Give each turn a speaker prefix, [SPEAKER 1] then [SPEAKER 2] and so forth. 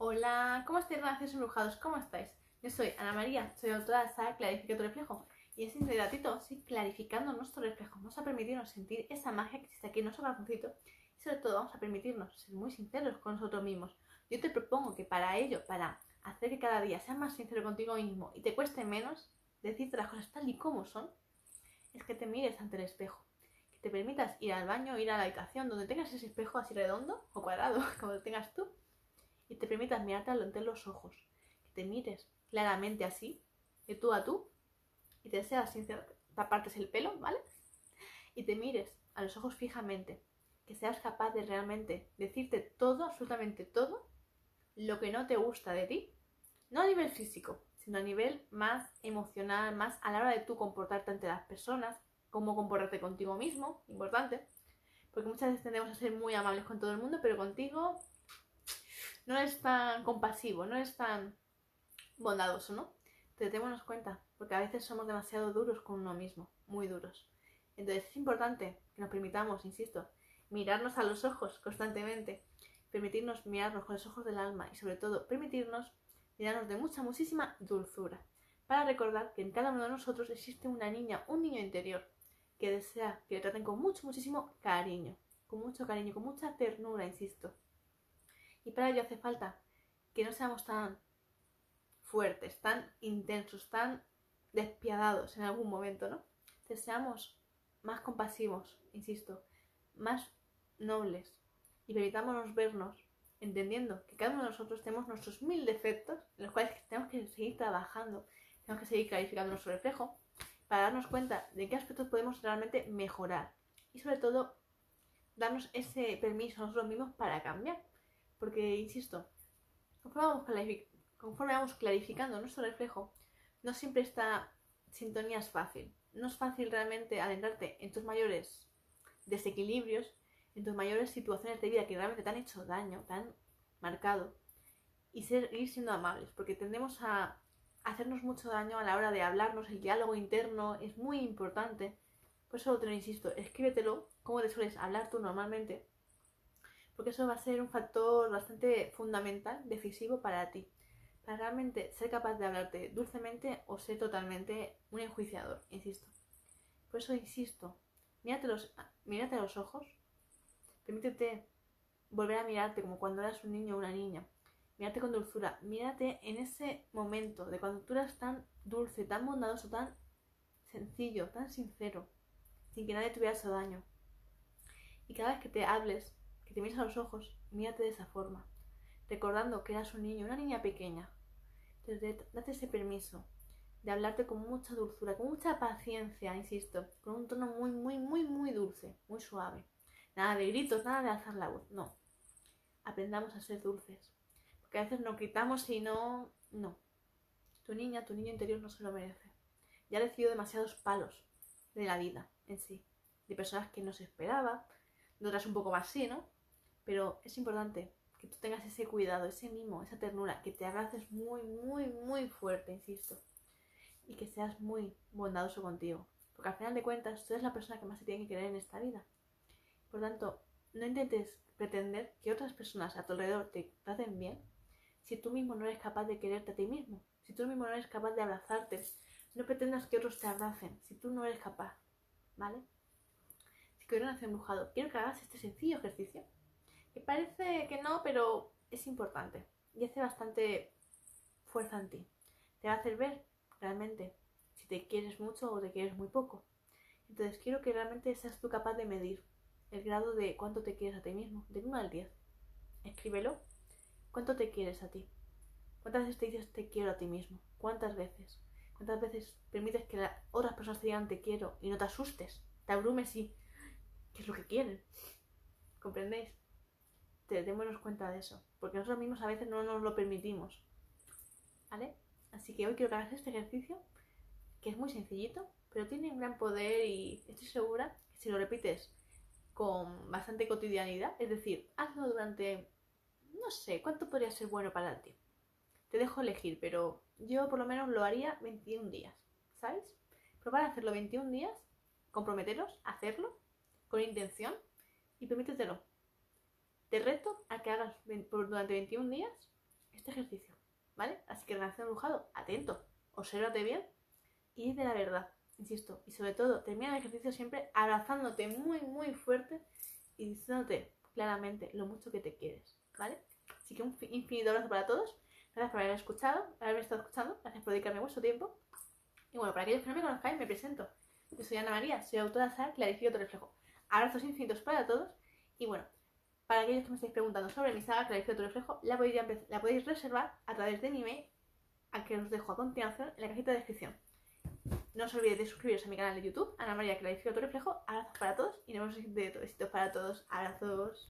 [SPEAKER 1] Hola, ¿cómo estáis, gracias embrujados? ¿Cómo estáis? Yo soy Ana María, soy autora de Saga Clarifica tu reflejo. Y en este ratito, sí, clarificando nuestro reflejo, vamos a permitirnos sentir esa magia que existe aquí en nuestro corazoncito. Y sobre todo, vamos a permitirnos ser muy sinceros con nosotros mismos. Yo te propongo que para ello, para hacer que cada día seas más sincero contigo mismo y te cueste menos decirte las cosas tal y como son, es que te mires ante el espejo. Que te permitas ir al baño, ir a la habitación donde tengas ese espejo así redondo o cuadrado, como lo tengas tú y te permitas mirarte ante los ojos, que te mires claramente así, de tú a tú, y te seas sincero, te apartes el pelo, ¿vale? Y te mires a los ojos fijamente, que seas capaz de realmente decirte todo, absolutamente todo, lo que no te gusta de ti, no a nivel físico, sino a nivel más emocional, más a la hora de tú comportarte ante las personas, cómo comportarte contigo mismo, importante, porque muchas veces tendemos a ser muy amables con todo el mundo, pero contigo no es tan compasivo, no es tan bondadoso, ¿no? Entonces démonos cuenta, porque a veces somos demasiado duros con uno mismo, muy duros. Entonces es importante que nos permitamos, insisto, mirarnos a los ojos constantemente, permitirnos mirarnos con los ojos del alma y sobre todo permitirnos mirarnos de mucha, muchísima dulzura, para recordar que en cada uno de nosotros existe una niña, un niño interior, que desea que le traten con mucho, muchísimo cariño, con mucho cariño, con mucha ternura, insisto. Y para ello hace falta que no seamos tan fuertes, tan intensos, tan despiadados en algún momento, ¿no? Que seamos más compasivos, insisto, más nobles y permitámonos vernos entendiendo que cada uno de nosotros tenemos nuestros mil defectos en los cuales tenemos que seguir trabajando, tenemos que seguir clarificando nuestro reflejo para darnos cuenta de qué aspectos podemos realmente mejorar y sobre todo darnos ese permiso a nosotros mismos para cambiar. Porque, insisto, conforme vamos, clarificando nuestro reflejo, no siempre esta sintonía es fácil. No es fácil realmente adentrarte en tus mayores desequilibrios, en tus mayores situaciones de vida que realmente te han hecho daño, te han marcado, y seguir siendo amables, porque tendemos a hacernos mucho daño a la hora de hablarnos, el diálogo interno es muy importante. Por eso te lo insisto, escríbetelo, como te sueles hablar tú normalmente, porque eso va a ser un factor bastante fundamental, decisivo para ti, para realmente ser capaz de hablarte dulcemente o ser totalmente un enjuiciador, insisto. Por eso insisto, mírate los, mírate a los ojos, permítete volver a mirarte como cuando eras un niño o una niña, mírate con dulzura, mírate en ese momento de cuando tú eras tan dulce, tan bondadoso, tan sencillo, tan sincero, sin que nadie te hubiera hecho daño. Y cada vez que te hables, que te mires a los ojos, mírate de esa forma, recordando que eras un niño, una niña pequeña. Entonces, date ese permiso de hablarte con mucha dulzura, con mucha paciencia, insisto, con un tono muy, muy, muy, muy dulce, muy suave. Nada de gritos, nada de alzar la voz, no. Aprendamos a ser dulces. Porque a veces nos quitamos y no, no. Tu niña, tu niño interior no se lo merece. Ya ha recibido demasiados palos de la vida en sí, de personas que no se esperaba, de otras un poco más sí, ¿no? Pero es importante que tú tengas ese cuidado, ese mimo, esa ternura, que te abraces muy, muy, muy fuerte, insisto. Y que seas muy bondadoso contigo. Porque al final de cuentas, tú eres la persona que más se tiene que querer en esta vida. Por tanto, no intentes pretender que otras personas a tu alrededor te traten bien si tú mismo no eres capaz de quererte a ti mismo. Si tú mismo no eres capaz de abrazarte. No pretendas que otros te abracen si tú no eres capaz. ¿Vale? Si quieres hacer embrujado, quiero que hagas este sencillo ejercicio parece que no, pero es importante y hace bastante fuerza en ti. Te va a hacer ver realmente si te quieres mucho o te quieres muy poco. Entonces quiero que realmente seas tú capaz de medir el grado de cuánto te quieres a ti mismo, de 1 al 10. Escríbelo. ¿Cuánto te quieres a ti? ¿Cuántas veces te dices te quiero a ti mismo? ¿Cuántas veces? ¿Cuántas veces permites que otras personas te digan te quiero y no te asustes? Te abrumes y... ¿Qué es lo que quieren? ¿Comprendéis? Démonos cuenta de eso, porque nosotros mismos a veces no nos lo permitimos. ¿Vale? Así que hoy quiero que hagas este ejercicio, que es muy sencillito, pero tiene un gran poder y estoy segura que si lo repites con bastante cotidianidad, es decir, hazlo durante, no sé, ¿cuánto podría ser bueno para ti? Te dejo elegir, pero yo por lo menos lo haría 21 días, ¿sabes? Probar a hacerlo 21 días, comprometeros hacerlo con intención y permítetelo te reto a que hagas durante 21 días este ejercicio, ¿vale? Así que relación dibujado, atento, obsérvate bien y de la verdad, insisto. Y sobre todo, termina el ejercicio siempre abrazándote muy, muy fuerte y diciéndote claramente lo mucho que te quieres, ¿vale? Así que un infinito abrazo para todos. Gracias por haberme escuchado, haberme estado escuchando. Gracias por dedicarme vuestro tiempo. Y bueno, para aquellos que no me conozcáis, me presento. Yo soy Ana María, soy autora de Clarifico tu reflejo. Abrazos infinitos para todos. Y bueno, para aquellos que me estáis preguntando sobre mi saga Clarifico tu reflejo, la podéis, reservar a través de mi email, al que os dejo a continuación en la cajita de descripción. No os olvidéis de suscribiros a mi canal de YouTube, Ana María Clarifico tu reflejo. Abrazos para todos y nos vemos en el siguiente Besitos para todos. Abrazos.